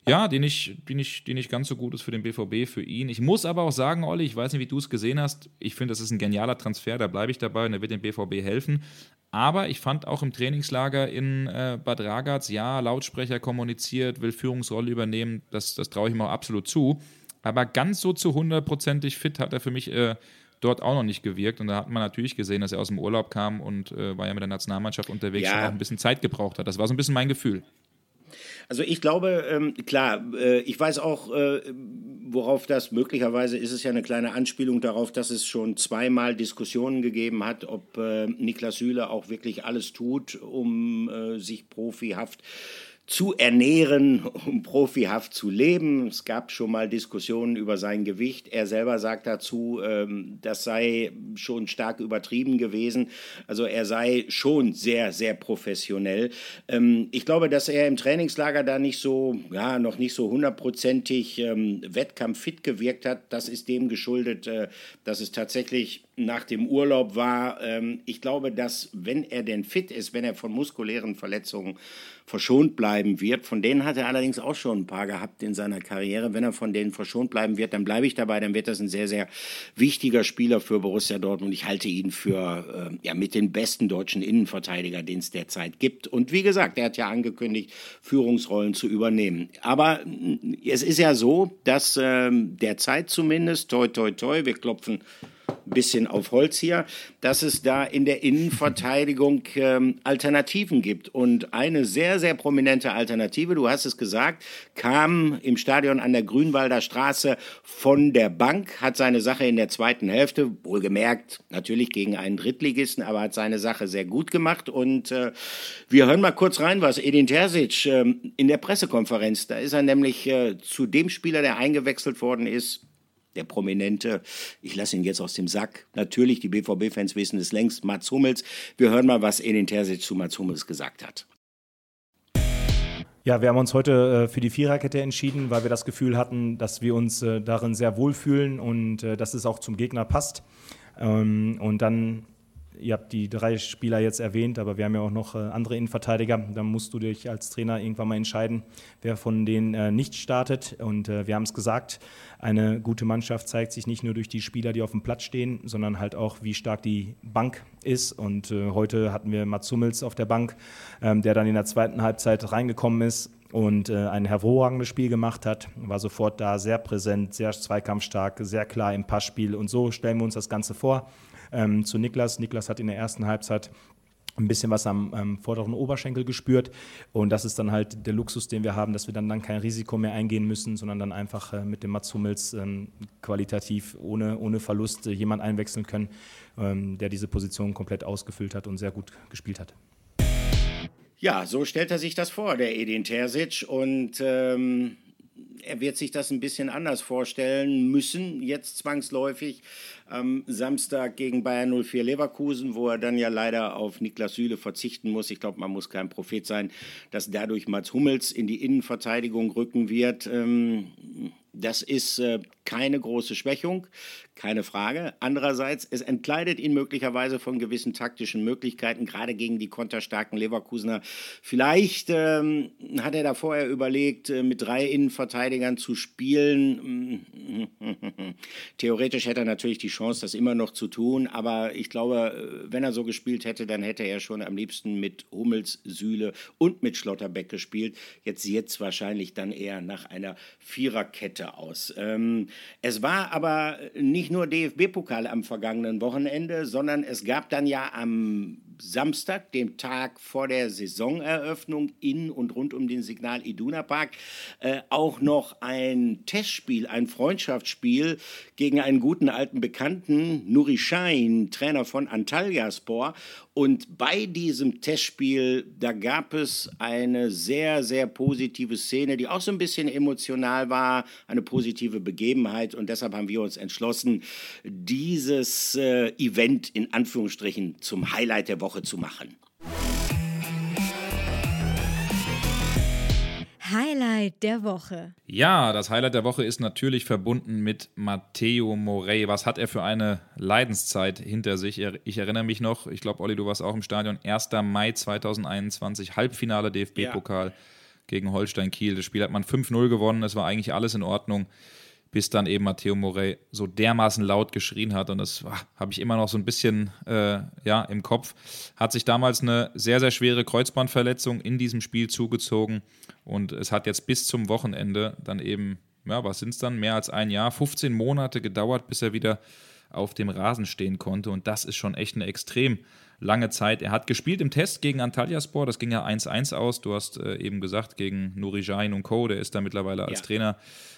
[SPEAKER 2] ja, die nicht, die, nicht, die nicht ganz so gut ist für den BVB, für ihn. Ich muss aber auch sagen, Olli, ich weiß nicht, wie du es gesehen hast. Ich finde, das ist ein genialer Transfer, da bleibe ich dabei und der wird dem BVB helfen. Aber ich fand auch im Trainingslager in äh, Bad Ragaz, ja, Lautsprecher kommuniziert, will Führungsrolle übernehmen, das, das traue ich ihm auch absolut zu. Aber ganz so zu hundertprozentig fit hat er für mich äh, dort auch noch nicht gewirkt. Und da hat man natürlich gesehen, dass er aus dem Urlaub kam und äh, war ja mit der Nationalmannschaft unterwegs ja. und auch ein bisschen Zeit gebraucht hat. Das war so ein bisschen mein Gefühl.
[SPEAKER 1] Also ich glaube, ähm, klar, äh, ich weiß auch, äh, worauf das möglicherweise ist es ja eine kleine Anspielung darauf, dass es schon zweimal Diskussionen gegeben hat, ob äh, Niklas Süle auch wirklich alles tut, um äh, sich profihaft zu ernähren, um profihaft zu leben. Es gab schon mal Diskussionen über sein Gewicht. Er selber sagt dazu, ähm, das sei schon stark übertrieben gewesen. Also er sei schon sehr, sehr professionell. Ähm, ich glaube, dass er im Trainingslager da nicht so, ja, noch nicht so hundertprozentig ähm, wettkampffit gewirkt hat. Das ist dem geschuldet, äh, dass es tatsächlich nach dem Urlaub war. ich glaube, dass wenn er denn fit ist, wenn er von muskulären Verletzungen verschont bleiben wird. Von denen hat er allerdings auch schon ein paar gehabt in seiner Karriere. Wenn er von denen verschont bleiben wird, dann bleibe ich dabei. Dann wird das ein sehr, sehr wichtiger Spieler für Borussia Dortmund. Ich halte ihn für äh, ja, mit den besten deutschen Innenverteidiger, den es derzeit gibt. Und wie gesagt, er hat ja angekündigt, Führungsrollen zu übernehmen. Aber äh, es ist ja so, dass äh, derzeit zumindest, toi, toi, toi, wir klopfen bisschen auf Holz hier, dass es da in der Innenverteidigung ähm, Alternativen gibt. Und eine sehr, sehr prominente Alternative, du hast es gesagt, kam im Stadion an der Grünwalder Straße von der Bank, hat seine Sache in der zweiten Hälfte, wohlgemerkt, natürlich gegen einen Drittligisten, aber hat seine Sache sehr gut gemacht. Und äh, wir hören mal kurz rein, was Edin Terzic äh, in der Pressekonferenz, da ist er nämlich äh, zu dem Spieler, der eingewechselt worden ist, der Prominente, ich lasse ihn jetzt aus dem Sack. Natürlich, die BVB-Fans wissen es längst, Mats Hummels. Wir hören mal, was Edin Terzic zu Mats Hummels gesagt hat.
[SPEAKER 5] Ja, wir haben uns heute äh, für die Viererkette entschieden, weil wir das Gefühl hatten, dass wir uns äh, darin sehr wohlfühlen und äh, dass es auch zum Gegner passt. Ähm, und dann ihr habt die drei Spieler jetzt erwähnt, aber wir haben ja auch noch äh, andere Innenverteidiger. Da musst du dich als Trainer irgendwann mal entscheiden, wer von denen äh, nicht startet. Und äh, wir haben es gesagt, eine gute Mannschaft zeigt sich nicht nur durch die Spieler, die auf dem Platz stehen, sondern halt auch, wie stark die Bank ist. Und heute hatten wir Mats Hummels auf der Bank, ähm, der dann in der zweiten Halbzeit reingekommen ist und ein hervorragendes Spiel gemacht hat, war sofort da, sehr präsent, sehr zweikampfstark, sehr klar im Passspiel und so stellen wir uns das Ganze vor ähm, zu Niklas. Niklas hat in der ersten Halbzeit ein bisschen was am ähm, vorderen Oberschenkel gespürt. Und das ist dann halt der Luxus, den wir haben, dass wir dann, dann kein Risiko mehr eingehen müssen, sondern dann einfach äh, mit dem Mats Hummels ähm, qualitativ ohne, ohne Verlust äh, jemand einwechseln können, ähm, der diese Position komplett ausgefüllt hat und sehr gut gespielt hat.
[SPEAKER 1] Ja, so stellt er sich das vor, der Edin Terzic. Und ähm, er wird sich das ein bisschen anders vorstellen müssen, jetzt zwangsläufig am Samstag gegen Bayern 04 Leverkusen, wo er dann ja leider auf Niklas Süle verzichten muss. Ich glaube, man muss kein Prophet sein, dass dadurch Mats Hummels in die Innenverteidigung rücken wird. Ähm, das ist äh, keine große Schwächung, keine Frage. Andererseits, es entkleidet ihn möglicherweise von gewissen taktischen Möglichkeiten, gerade gegen die konterstarken Leverkusener. Vielleicht ähm, hat er da vorher überlegt, äh, mit drei Innenverteidigern zu spielen. Theoretisch hätte er natürlich die Chance, das immer noch zu tun, aber ich glaube, äh, wenn er so gespielt hätte, dann hätte er schon am liebsten mit Hummels, Sühle und mit Schlotterbeck gespielt. Jetzt sieht es wahrscheinlich dann eher nach einer Viererkette aus. Ähm, es war aber nicht nur DFB-Pokal am vergangenen Wochenende, sondern es gab dann ja am Samstag, dem Tag vor der Saisoneröffnung in und rund um den Signal Iduna Park, äh, auch noch ein Testspiel, ein Freundschaftsspiel gegen einen guten alten Bekannten, Nuri Sahin, Trainer von Antalyaspor. Und bei diesem Testspiel, da gab es eine sehr, sehr positive Szene, die auch so ein bisschen emotional war, eine positive Begebenheit. Und deshalb haben wir uns entschlossen, dieses äh, Event in Anführungsstrichen zum Highlight der Woche zu machen.
[SPEAKER 4] Highlight der Woche.
[SPEAKER 2] Ja, das Highlight der Woche ist natürlich verbunden mit Matteo Morey. Was hat er für eine Leidenszeit hinter sich? Ich erinnere mich noch, ich glaube, Olli, du warst auch im Stadion, 1. Mai 2021, Halbfinale DFB-Pokal ja. gegen Holstein Kiel. Das Spiel hat man 5-0 gewonnen, es war eigentlich alles in Ordnung bis dann eben Matteo Morey so dermaßen laut geschrien hat und das habe ich immer noch so ein bisschen äh, ja, im Kopf. Hat sich damals eine sehr, sehr schwere Kreuzbandverletzung in diesem Spiel zugezogen und es hat jetzt bis zum Wochenende dann eben, ja, was sind es dann, mehr als ein Jahr, 15 Monate gedauert, bis er wieder auf dem Rasen stehen konnte und das ist schon echt eine extrem lange Zeit. Er hat gespielt im Test gegen Antalyaspor, das ging ja 1-1 aus. Du hast äh, eben gesagt, gegen Nuri Jain und Co., der ist da mittlerweile als ja. Trainer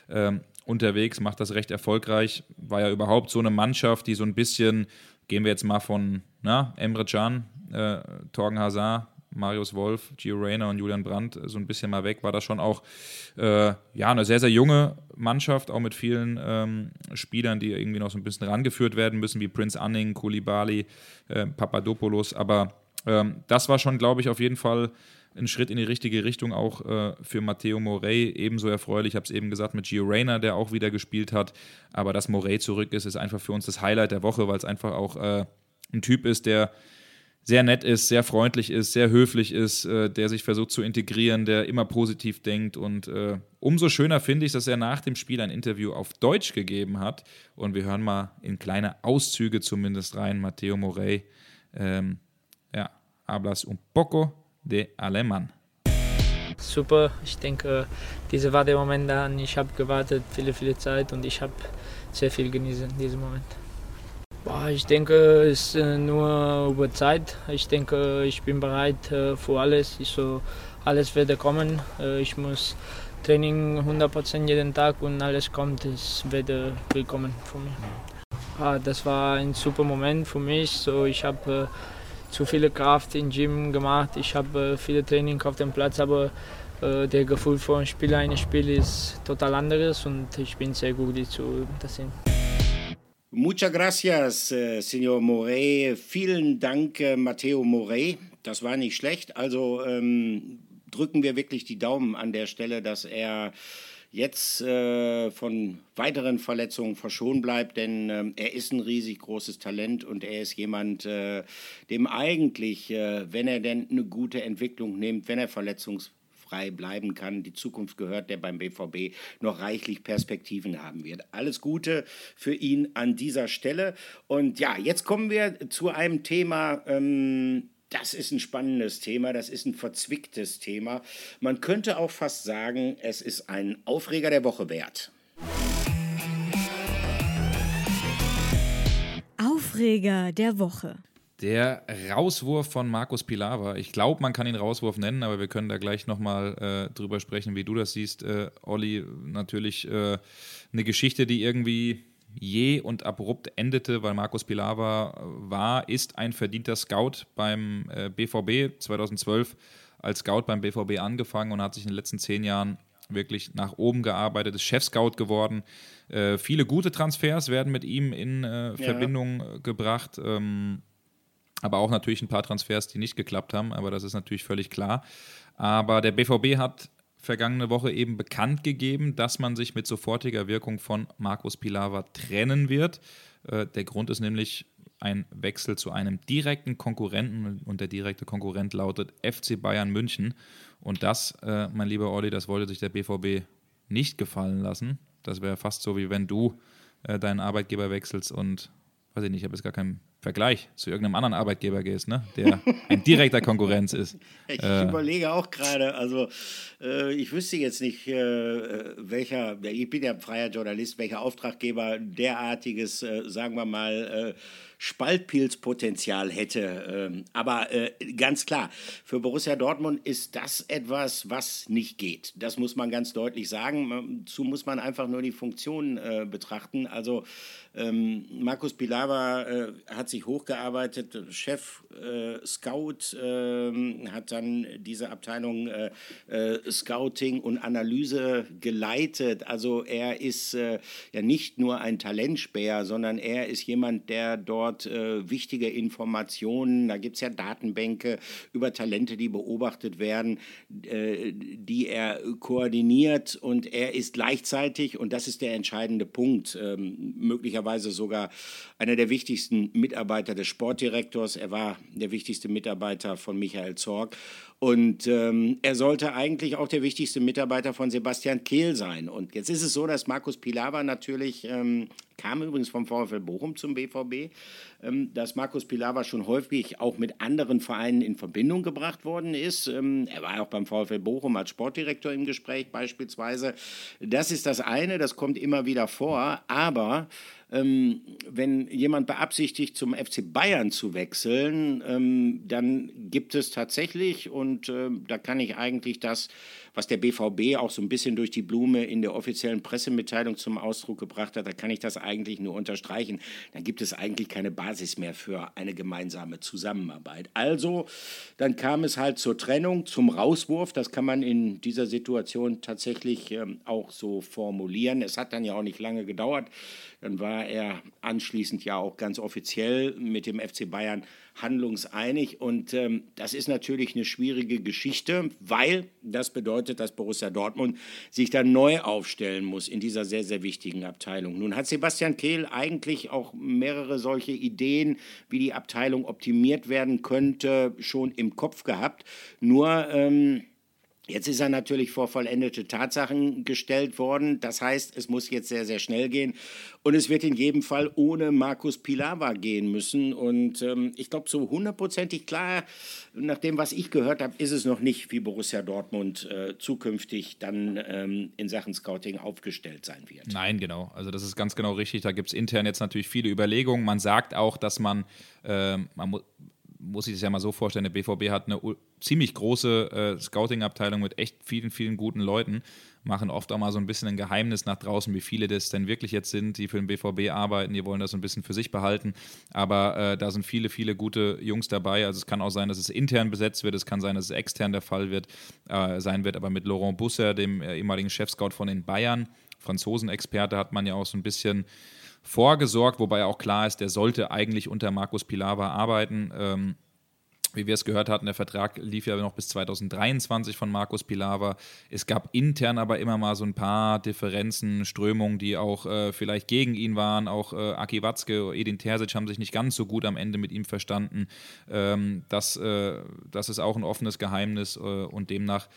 [SPEAKER 2] ähm, unterwegs, macht das recht erfolgreich. War ja überhaupt so eine Mannschaft, die so ein bisschen, gehen wir jetzt mal von na, Emre Can, äh, Torgen Hazard, Marius Wolf, Gio Reyna und Julian Brandt so ein bisschen mal weg, war das schon auch äh, ja, eine sehr, sehr junge Mannschaft, auch mit vielen ähm, Spielern, die irgendwie noch so ein bisschen rangeführt werden müssen, wie Prince Anning, Koulibaly, äh, Papadopoulos. Aber ähm, das war schon, glaube ich, auf jeden Fall ein Schritt in die richtige Richtung auch äh, für Matteo Morey. Ebenso erfreulich, ich habe es eben gesagt, mit Gio Reyna, der auch wieder gespielt hat. Aber dass Morey zurück ist, ist einfach für uns das Highlight der Woche, weil es einfach auch äh, ein Typ ist, der sehr nett ist, sehr freundlich ist, sehr höflich ist, äh, der sich versucht zu integrieren, der immer positiv denkt. Und äh, umso schöner finde ich, dass er nach dem Spiel ein Interview auf Deutsch gegeben hat. Und wir hören mal in kleine Auszüge zumindest rein. Matteo Morey, ähm, ja, hablas un poco de alemán.
[SPEAKER 6] Super, ich denke, dieser war der Moment dann. Ich habe gewartet, viele, viele Zeit und ich habe sehr viel genießen, diesen Moment. Ich denke, es ist äh, nur über Zeit. Ich denke, ich bin bereit äh, für alles. Ich so, alles wird kommen. Äh, ich muss Training 100% jeden Tag und alles kommt, es wird willkommen für mich. Ah, das war ein super Moment für mich. So, ich habe zu viel Kraft im Gym gemacht. Ich habe viele Training auf dem Platz, aber der Gefühl von Spieler eines Spiel ist total anderes und ich bin sehr gut zu das sehen.
[SPEAKER 1] Muchas gracias, äh, Senor Morey. Vielen Dank, äh, Matteo Morey. Das war nicht schlecht. Also ähm, drücken wir wirklich die Daumen an der Stelle, dass er jetzt äh, von weiteren Verletzungen verschont bleibt, denn äh, er ist ein riesig großes Talent und er ist jemand, äh, dem eigentlich, äh, wenn er denn eine gute Entwicklung nimmt, wenn er verletzungsfrei bleiben kann, die Zukunft gehört, der beim BVB noch reichlich Perspektiven haben wird. Alles Gute für ihn an dieser Stelle. Und ja, jetzt kommen wir zu einem Thema, ähm, das ist ein spannendes Thema, das ist ein verzwicktes Thema. Man könnte auch fast sagen, es ist ein Aufreger der Woche wert.
[SPEAKER 4] Aufreger der Woche.
[SPEAKER 2] Der Rauswurf von Markus Pilawa. Ich glaube, man kann ihn Rauswurf nennen, aber wir können da gleich nochmal äh, drüber sprechen, wie du das siehst, äh, Olli. Natürlich äh, eine Geschichte, die irgendwie je und abrupt endete, weil Markus Pilawa war, ist ein verdienter Scout beim äh, BVB 2012 als Scout beim BVB angefangen und hat sich in den letzten zehn Jahren wirklich nach oben gearbeitet, ist Chef-Scout geworden. Äh, viele gute Transfers werden mit ihm in äh, ja. Verbindung äh, gebracht. Ähm, aber auch natürlich ein paar Transfers, die nicht geklappt haben, aber das ist natürlich völlig klar. Aber der BVB hat vergangene Woche eben bekannt gegeben, dass man sich mit sofortiger Wirkung von Markus Pilawa trennen wird. Äh, der Grund ist nämlich ein Wechsel zu einem direkten Konkurrenten und der direkte Konkurrent lautet FC Bayern München. Und das, äh, mein lieber Olli, das wollte sich der BVB nicht gefallen lassen. Das wäre fast so, wie wenn du äh, deinen Arbeitgeber wechselst und, weiß ich nicht, ich habe jetzt gar keinen Vergleich zu irgendeinem anderen Arbeitgeber gehst, ne? der ein direkter Konkurrenz ist.
[SPEAKER 1] Ich äh, überlege auch gerade, also äh, ich wüsste jetzt nicht, äh, welcher, ich bin ja freier Journalist, welcher Auftraggeber derartiges, äh, sagen wir mal, äh, Spaltpilzpotenzial hätte. Ähm, aber äh, ganz klar, für Borussia Dortmund ist das etwas, was nicht geht. Das muss man ganz deutlich sagen. Dazu muss man einfach nur die Funktion äh, betrachten. Also ähm, Markus Pilawa äh, hat sich hochgearbeitet, Chef Scout, ähm, hat dann diese Abteilung Scouting und Analyse geleitet. Also er ist ja nicht nur ein Talentspäher, sondern er ist jemand, der dort dort äh, wichtige Informationen, da gibt es ja Datenbänke über Talente, die beobachtet werden, äh, die er koordiniert und er ist gleichzeitig, und das ist der entscheidende Punkt, ähm, möglicherweise sogar einer der wichtigsten Mitarbeiter des Sportdirektors. Er war der wichtigste Mitarbeiter von Michael Zorg. Und ähm, er sollte eigentlich auch der wichtigste Mitarbeiter von Sebastian Kehl sein. Und jetzt ist es so, dass Markus Pilawa natürlich, ähm, kam übrigens vom VfL Bochum zum BVB, ähm, dass Markus Pilawa schon häufig auch mit anderen Vereinen in Verbindung gebracht worden ist. Ähm, er war auch beim VfL Bochum als Sportdirektor im Gespräch beispielsweise. Das ist das eine, das kommt immer wieder vor. Aber ähm, wenn jemand beabsichtigt, zum FC Bayern zu wechseln, ähm, dann gibt es tatsächlich, und äh, da kann ich eigentlich das, was der BVB auch so ein bisschen durch die Blume in der offiziellen Pressemitteilung zum Ausdruck gebracht hat, da kann ich das eigentlich nur unterstreichen. Dann gibt es eigentlich keine Basis mehr für eine gemeinsame Zusammenarbeit. Also, dann kam es halt zur Trennung, zum Rauswurf. Das kann man in dieser Situation tatsächlich ähm, auch so formulieren. Es hat dann ja auch nicht lange gedauert. Dann war er anschließend ja auch ganz offiziell mit dem FC Bayern handlungseinig. Und ähm, das ist natürlich eine schwierige Geschichte, weil das bedeutet, dass Borussia Dortmund sich dann neu aufstellen muss in dieser sehr, sehr wichtigen Abteilung. Nun hat Sebastian Kehl eigentlich auch mehrere solche Ideen, wie die Abteilung optimiert werden könnte, schon im Kopf gehabt. Nur ähm, Jetzt ist er natürlich vor vollendete Tatsachen gestellt worden. Das heißt, es muss jetzt sehr, sehr schnell gehen. Und es wird in jedem Fall ohne Markus Pilawa gehen müssen. Und ähm, ich glaube, so hundertprozentig klar, nach dem, was ich gehört habe, ist es noch nicht, wie Borussia Dortmund äh, zukünftig dann ähm, in Sachen Scouting aufgestellt sein wird.
[SPEAKER 2] Nein, genau. Also das ist ganz genau richtig. Da gibt es intern jetzt natürlich viele Überlegungen. Man sagt auch, dass man, äh, man muss muss sich das ja mal so vorstellen, der BVB hat eine ziemlich große äh, Scouting-Abteilung mit echt vielen, vielen guten Leuten, machen oft auch mal so ein bisschen ein Geheimnis nach draußen, wie viele das denn wirklich jetzt sind, die für den BVB arbeiten, die wollen das so ein bisschen für sich behalten, aber äh, da sind viele, viele gute Jungs dabei, also es kann auch sein, dass es intern besetzt wird, es kann sein, dass es extern der Fall wird, äh, sein wird, aber mit Laurent Busser, dem ehemaligen Chefscout von den Bayern, Franzosen-Experte, hat man ja auch so ein bisschen vorgesorgt, wobei auch klar ist, der sollte eigentlich unter Markus Pilawa arbeiten. Ähm, wie wir es gehört hatten, der Vertrag lief ja noch bis 2023 von Markus Pilawa. Es gab intern aber immer mal so ein paar Differenzen, Strömungen, die auch äh, vielleicht gegen ihn waren. Auch äh, Aki Watzke, Edin Terzic haben sich nicht ganz so gut am Ende mit ihm verstanden. Ähm, das, äh, das ist auch ein offenes Geheimnis äh, und demnach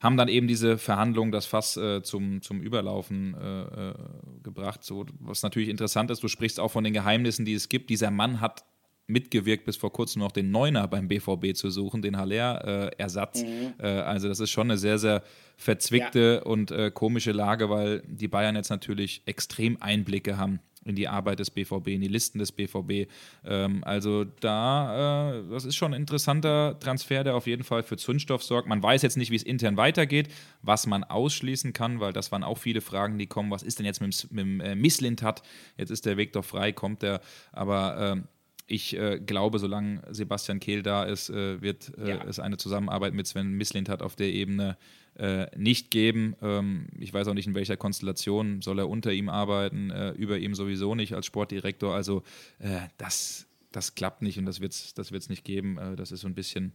[SPEAKER 2] haben dann eben diese Verhandlungen das Fass äh, zum, zum Überlaufen äh, äh, gebracht. So, was natürlich interessant ist, du sprichst auch von den Geheimnissen, die es gibt. Dieser Mann hat mitgewirkt, bis vor kurzem noch den Neuner beim BVB zu suchen, den Haller-Ersatz. Mhm. Äh, also das ist schon eine sehr, sehr verzwickte ja. und äh, komische Lage, weil die Bayern jetzt natürlich extrem Einblicke haben in die Arbeit des BVB, in die Listen des BVB. Ähm, also da, äh, das ist schon ein interessanter Transfer, der auf jeden Fall für Zündstoff sorgt. Man weiß jetzt nicht, wie es intern weitergeht, was man ausschließen kann, weil das waren auch viele Fragen, die kommen. Was ist denn jetzt mit, mit dem äh, Misslintat? Jetzt ist der Weg doch frei, kommt er. Aber äh, ich äh, glaube, solange Sebastian Kehl da ist, äh, wird äh, ja. es eine Zusammenarbeit mit Sven Mislintat auf der Ebene äh, nicht geben. Ähm, ich weiß auch nicht, in welcher Konstellation soll er unter ihm arbeiten, äh, über ihm sowieso nicht als Sportdirektor. Also äh, das, das klappt nicht und das wird es das wird's nicht geben. das ist so ein bisschen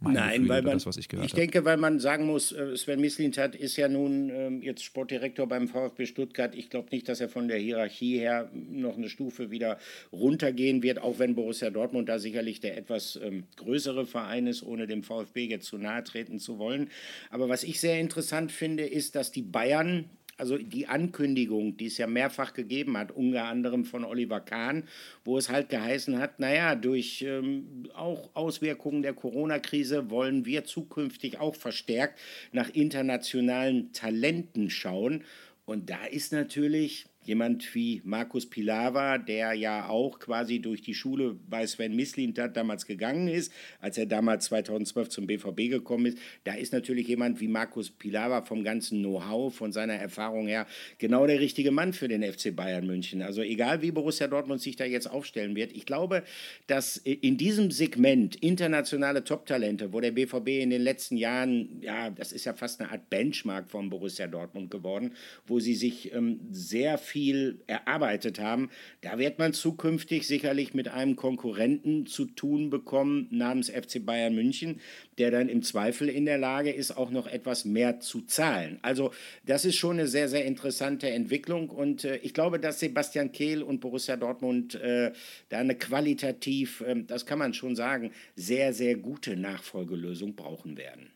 [SPEAKER 1] Nein, Gefühl weil man,
[SPEAKER 2] das, was ich gehört
[SPEAKER 1] Ich denke, weil man sagen muss, äh, Sven Mislintat ist ja nun ähm, jetzt Sportdirektor beim VfB Stuttgart. Ich glaube nicht, dass er von der Hierarchie her noch eine Stufe wieder runtergehen wird, auch wenn Borussia Dortmund da sicherlich der etwas ähm, größere Verein ist, ohne dem VfB jetzt zu nahe treten zu wollen. Aber was ich sehr interessant finde, ist, dass die Bayern also die Ankündigung, die es ja mehrfach gegeben hat, unter anderem von Oliver Kahn, wo es halt geheißen hat, naja, durch ähm, auch Auswirkungen der Corona-Krise wollen wir zukünftig auch verstärkt nach internationalen Talenten schauen. Und da ist natürlich jemand wie Markus Pilawa, der ja auch quasi durch die Schule bei Sven Mislintat damals gegangen ist, als er damals 2012 zum BVB gekommen ist, da ist natürlich jemand wie Markus Pilawa vom ganzen Know-how, von seiner Erfahrung her, genau der richtige Mann für den FC Bayern München. Also egal wie Borussia Dortmund sich da jetzt aufstellen wird, ich glaube, dass in diesem Segment internationale Top-Talente, wo der BVB in den letzten Jahren, ja, das ist ja fast eine Art Benchmark von Borussia Dortmund geworden, wo sie sich ähm, sehr viel viel erarbeitet haben. Da wird man zukünftig sicherlich mit einem Konkurrenten zu tun bekommen namens FC Bayern München, der dann im Zweifel in der Lage ist, auch noch etwas mehr zu zahlen. Also das ist schon eine sehr, sehr interessante Entwicklung und äh, ich glaube, dass Sebastian Kehl und Borussia Dortmund äh, da eine qualitativ, äh, das kann man schon sagen, sehr, sehr gute Nachfolgelösung brauchen werden.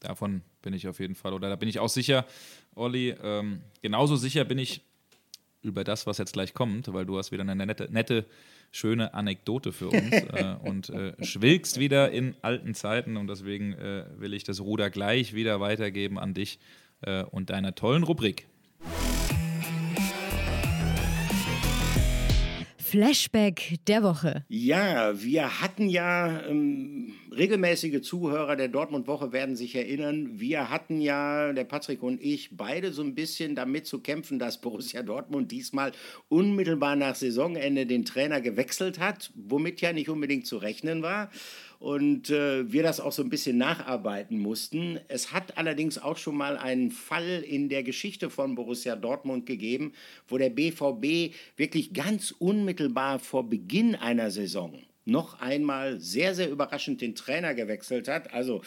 [SPEAKER 2] Davon bin ich auf jeden Fall, oder da bin ich auch sicher, Olli. Ähm, genauso sicher bin ich über das, was jetzt gleich kommt, weil du hast wieder eine nette, nette schöne Anekdote für uns äh, und äh, schwilgst wieder in alten Zeiten und deswegen äh, will ich das Ruder gleich wieder weitergeben an dich äh, und deiner tollen Rubrik.
[SPEAKER 4] Flashback der Woche.
[SPEAKER 1] Ja, wir hatten ja ähm, regelmäßige Zuhörer der Dortmund-Woche werden sich erinnern, wir hatten ja, der Patrick und ich, beide so ein bisschen damit zu kämpfen, dass Borussia Dortmund diesmal unmittelbar nach Saisonende den Trainer gewechselt hat, womit ja nicht unbedingt zu rechnen war und äh, wir das auch so ein bisschen nacharbeiten mussten. Es hat allerdings auch schon mal einen Fall in der Geschichte von Borussia Dortmund gegeben, wo der BVB wirklich ganz unmittelbar vor Beginn einer Saison noch einmal sehr, sehr überraschend den Trainer gewechselt hat. Also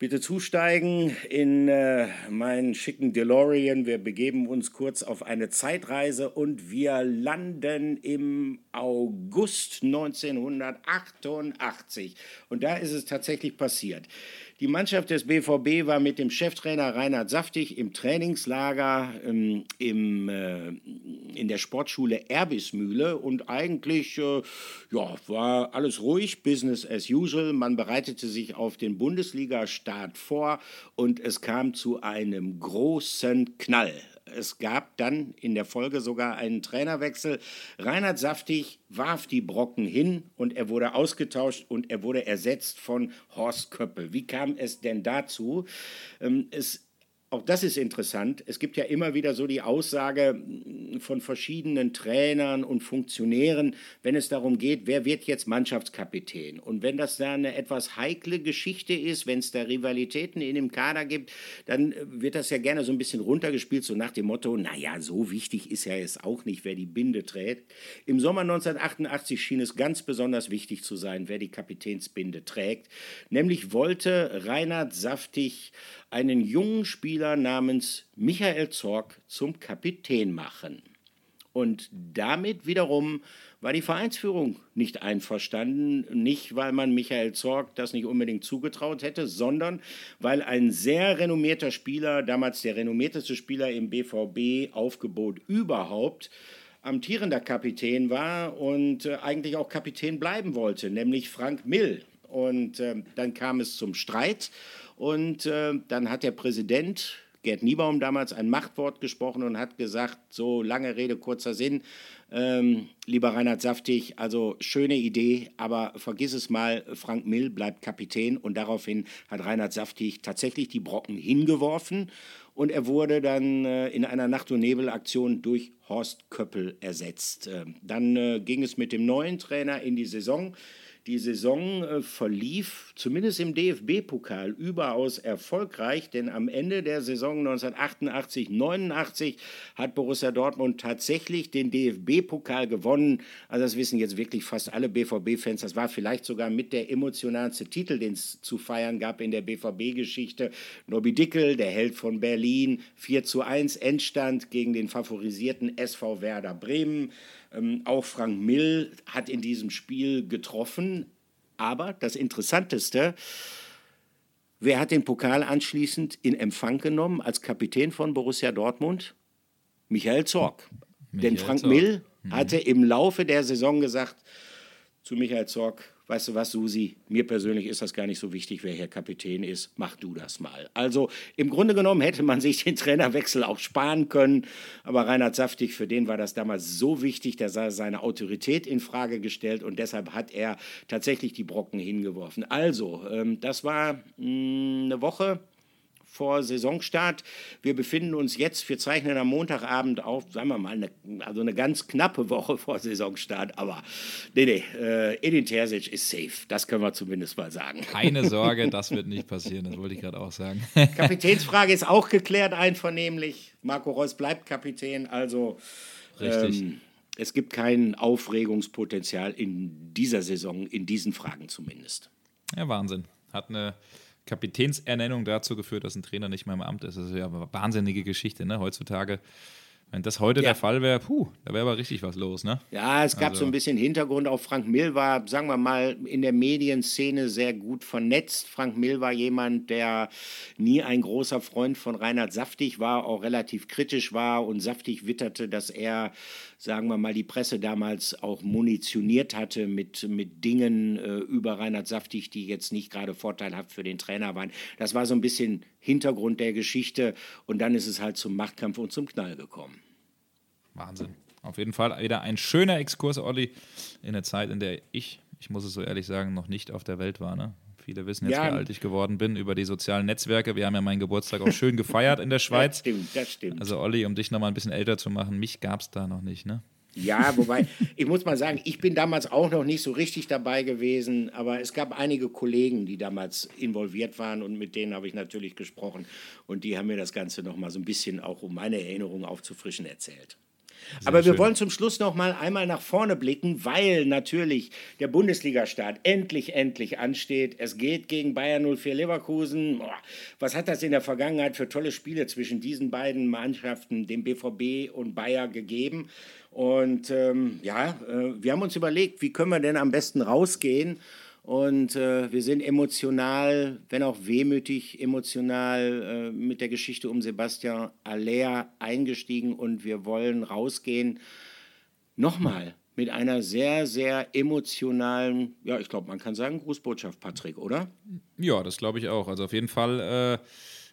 [SPEAKER 1] Bitte zusteigen in äh, meinen schicken DeLorean. Wir begeben uns kurz auf eine Zeitreise und wir landen im August 1988. Und da ist es tatsächlich passiert. Die Mannschaft des BVB war mit dem Cheftrainer Reinhard Saftig im Trainingslager ähm, im, äh, in der Sportschule Erbismühle und eigentlich äh, ja, war alles ruhig, Business as usual. Man bereitete sich auf den Bundesliga-Start vor und es kam zu einem großen Knall. Es gab dann in der Folge sogar einen Trainerwechsel. Reinhard Saftig warf die Brocken hin und er wurde ausgetauscht und er wurde ersetzt von Horst Köppel. Wie kam es denn dazu? Ähm, es auch das ist interessant. Es gibt ja immer wieder so die Aussage hm, von verschiedenen Trainern und Funktionären, wenn es darum geht, wer wird jetzt Mannschaftskapitän. Und wenn das da eine etwas heikle Geschichte ist, wenn es da Rivalitäten in dem Kader gibt, dann äh, wird das ja gerne so ein bisschen runtergespielt, so nach dem Motto, naja, so wichtig ist ja jetzt auch nicht, wer die Binde trägt. Im Sommer 1988 schien es ganz besonders wichtig zu sein, wer die Kapitänsbinde trägt. Nämlich wollte Reinhard Saftig einen jungen Spieler namens Michael Zorg zum Kapitän machen. Und damit wiederum war die Vereinsführung nicht einverstanden. Nicht, weil man Michael Zorg das nicht unbedingt zugetraut hätte, sondern weil ein sehr renommierter Spieler, damals der renommierteste Spieler im BVB-Aufgebot überhaupt, amtierender Kapitän war und äh, eigentlich auch Kapitän bleiben wollte, nämlich Frank Mill. Und äh, dann kam es zum Streit und äh, dann hat der Präsident Gerd Niebaum damals ein Machtwort gesprochen und hat gesagt, so lange Rede, kurzer Sinn, ähm, lieber Reinhard Saftig, also schöne Idee, aber vergiss es mal, Frank Mill bleibt Kapitän und daraufhin hat Reinhard Saftig tatsächlich die Brocken hingeworfen und er wurde dann äh, in einer Nacht- und Nebelaktion durch Horst Köppel ersetzt. Äh, dann äh, ging es mit dem neuen Trainer in die Saison. Die Saison äh, verlief zumindest im DFB-Pokal überaus erfolgreich, denn am Ende der Saison 1988-89 hat Borussia Dortmund tatsächlich den DFB-Pokal gewonnen. Also das wissen jetzt wirklich fast alle BVB-Fans. Das war vielleicht sogar mit der emotionalste Titel, den es zu feiern gab in der BVB-Geschichte. Nobby Dickel, der Held von Berlin, 4 zu 1 Endstand gegen den favorisierten SV Werder Bremen. Ähm, auch Frank Mill hat in diesem Spiel getroffen. Aber das Interessanteste, wer hat den Pokal anschließend in Empfang genommen als Kapitän von Borussia Dortmund? Michael Zorg. Michael Denn Frank Zorg. Mill mhm. hatte im Laufe der Saison gesagt zu Michael Zorg, weißt du was, Susi, mir persönlich ist das gar nicht so wichtig, wer hier Kapitän ist, mach du das mal. Also im Grunde genommen hätte man sich den Trainerwechsel auch sparen können, aber Reinhard Saftig, für den war das damals so wichtig, dass er seine Autorität in Frage gestellt und deshalb hat er tatsächlich die Brocken hingeworfen. Also, ähm, das war mh, hm, eine Woche vor Saisonstart. Wir befinden uns jetzt, wir zeichnen am Montagabend auf, sagen wir mal, eine, also eine ganz knappe Woche vor Saisonstart. Aber nee, nee, äh, Edin Terzic ist safe. Das können wir zumindest mal sagen.
[SPEAKER 2] Keine Sorge, das wird nicht passieren. Das wollte ich gerade auch sagen.
[SPEAKER 1] Kapitänsfrage ist auch geklärt, einvernehmlich. Marco Reus bleibt Kapitän. Also.
[SPEAKER 2] Richtig. Ähm,
[SPEAKER 1] es gibt kein Aufregungspotenzial in dieser Saison, in diesen Fragen zumindest.
[SPEAKER 2] Ja, Wahnsinn. Hat eine Kapitänsernennung dazu geführt, dass ein Trainer nicht mehr im Amt ist. Das ist ja eine wahnsinnige Geschichte, ne? Heutzutage. Wenn das heute ja. der Fall wäre, puh, da wäre aber richtig was los, ne?
[SPEAKER 1] Ja, es gab also. so ein bisschen Hintergrund. Auch Frank Mill war, sagen wir mal, in der Medienszene sehr gut vernetzt. Frank Mill war jemand, der nie ein großer Freund von Reinhard Saftig war, auch relativ kritisch war und Saftig witterte, dass er sagen wir mal, die Presse damals auch munitioniert hatte mit, mit Dingen äh, über Reinhard Saftig, die jetzt nicht gerade vorteilhaft für den Trainer waren. Das war so ein bisschen Hintergrund der Geschichte und dann ist es halt zum Machtkampf und zum Knall gekommen.
[SPEAKER 2] Wahnsinn. Auf jeden Fall wieder ein schöner Exkurs, Olli, in der Zeit, in der ich, ich muss es so ehrlich sagen, noch nicht auf der Welt war. Ne? Viele wissen jetzt, ja. wie alt ich geworden bin über die sozialen Netzwerke. Wir haben ja meinen Geburtstag auch schön gefeiert in der Schweiz.
[SPEAKER 1] Das stimmt, das stimmt.
[SPEAKER 2] Also Olli, um dich nochmal ein bisschen älter zu machen, mich gab es da noch nicht, ne?
[SPEAKER 1] Ja, wobei, ich muss mal sagen, ich bin damals auch noch nicht so richtig dabei gewesen, aber es gab einige Kollegen, die damals involviert waren und mit denen habe ich natürlich gesprochen und die haben mir das Ganze nochmal so ein bisschen auch, um meine Erinnerungen aufzufrischen, erzählt. Aber wir wollen zum Schluss noch mal einmal nach vorne blicken, weil natürlich der Bundesliga-Start endlich, endlich ansteht. Es geht gegen Bayern 04 Leverkusen. Was hat das in der Vergangenheit für tolle Spiele zwischen diesen beiden Mannschaften, dem BVB und Bayer, gegeben? Und ähm, ja, äh, wir haben uns überlegt, wie können wir denn am besten rausgehen? Und äh, wir sind emotional, wenn auch wehmütig, emotional äh, mit der Geschichte um Sebastian Aller eingestiegen und wir wollen rausgehen. Nochmal mit einer sehr, sehr emotionalen, ja, ich glaube, man kann sagen, Grußbotschaft, Patrick, oder?
[SPEAKER 2] Ja, das glaube ich auch. Also auf jeden Fall äh,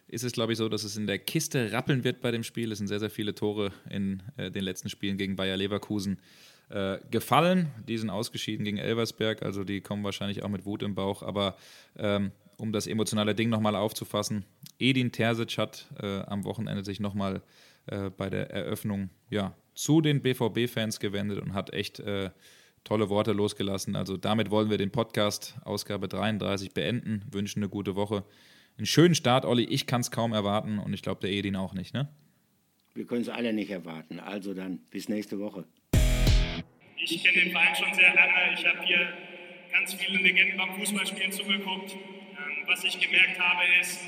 [SPEAKER 2] ist es, glaube ich, so, dass es in der Kiste rappeln wird bei dem Spiel. Es sind sehr, sehr viele Tore in äh, den letzten Spielen gegen Bayer Leverkusen äh, gefallen. Die sind ausgeschieden gegen Elversberg, also die kommen wahrscheinlich auch mit Wut im Bauch. Aber ähm, um das emotionale Ding nochmal aufzufassen, Edin Terzic hat äh, am Wochenende sich nochmal äh, bei der Eröffnung ja, zu den BVB-Fans gewendet und hat echt äh, tolle Worte losgelassen. Also damit wollen wir den Podcast Ausgabe 33 beenden, wünschen eine gute Woche. Einen schönen Start, Olli. Ich kann es kaum erwarten und ich glaube, der Edin auch nicht, ne?
[SPEAKER 1] Wir können es alle nicht erwarten. Also dann, bis nächste Woche.
[SPEAKER 7] Ich kenne den Verein schon sehr lange. Ich habe hier ganz viele Legenden beim Fußballspielen zugeguckt. Ähm, was ich gemerkt habe, ist,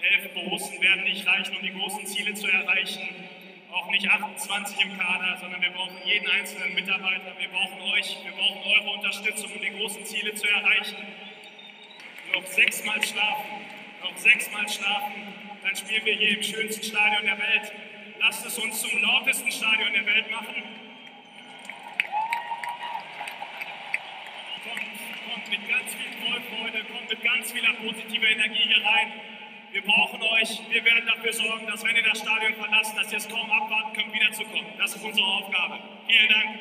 [SPEAKER 7] elf Borussen werden nicht reichen, um die großen Ziele zu erreichen. Auch nicht 28 im Kader, sondern wir brauchen jeden einzelnen Mitarbeiter. Wir brauchen euch, wir brauchen eure Unterstützung, um die großen Ziele zu erreichen. Noch sechsmal schlafen, noch sechsmal schlafen, dann spielen wir hier im schönsten Stadion der Welt. Lasst es uns zum lautesten Stadion der Welt machen. Mit ganz viel Vorfreude, kommt mit ganz vieler positiver Energie hier rein. Wir brauchen euch. Wir werden dafür sorgen, dass wenn ihr das Stadion verlasst, dass ihr es kaum abwarten könnt, wiederzukommen. Das ist unsere Aufgabe. Vielen Dank.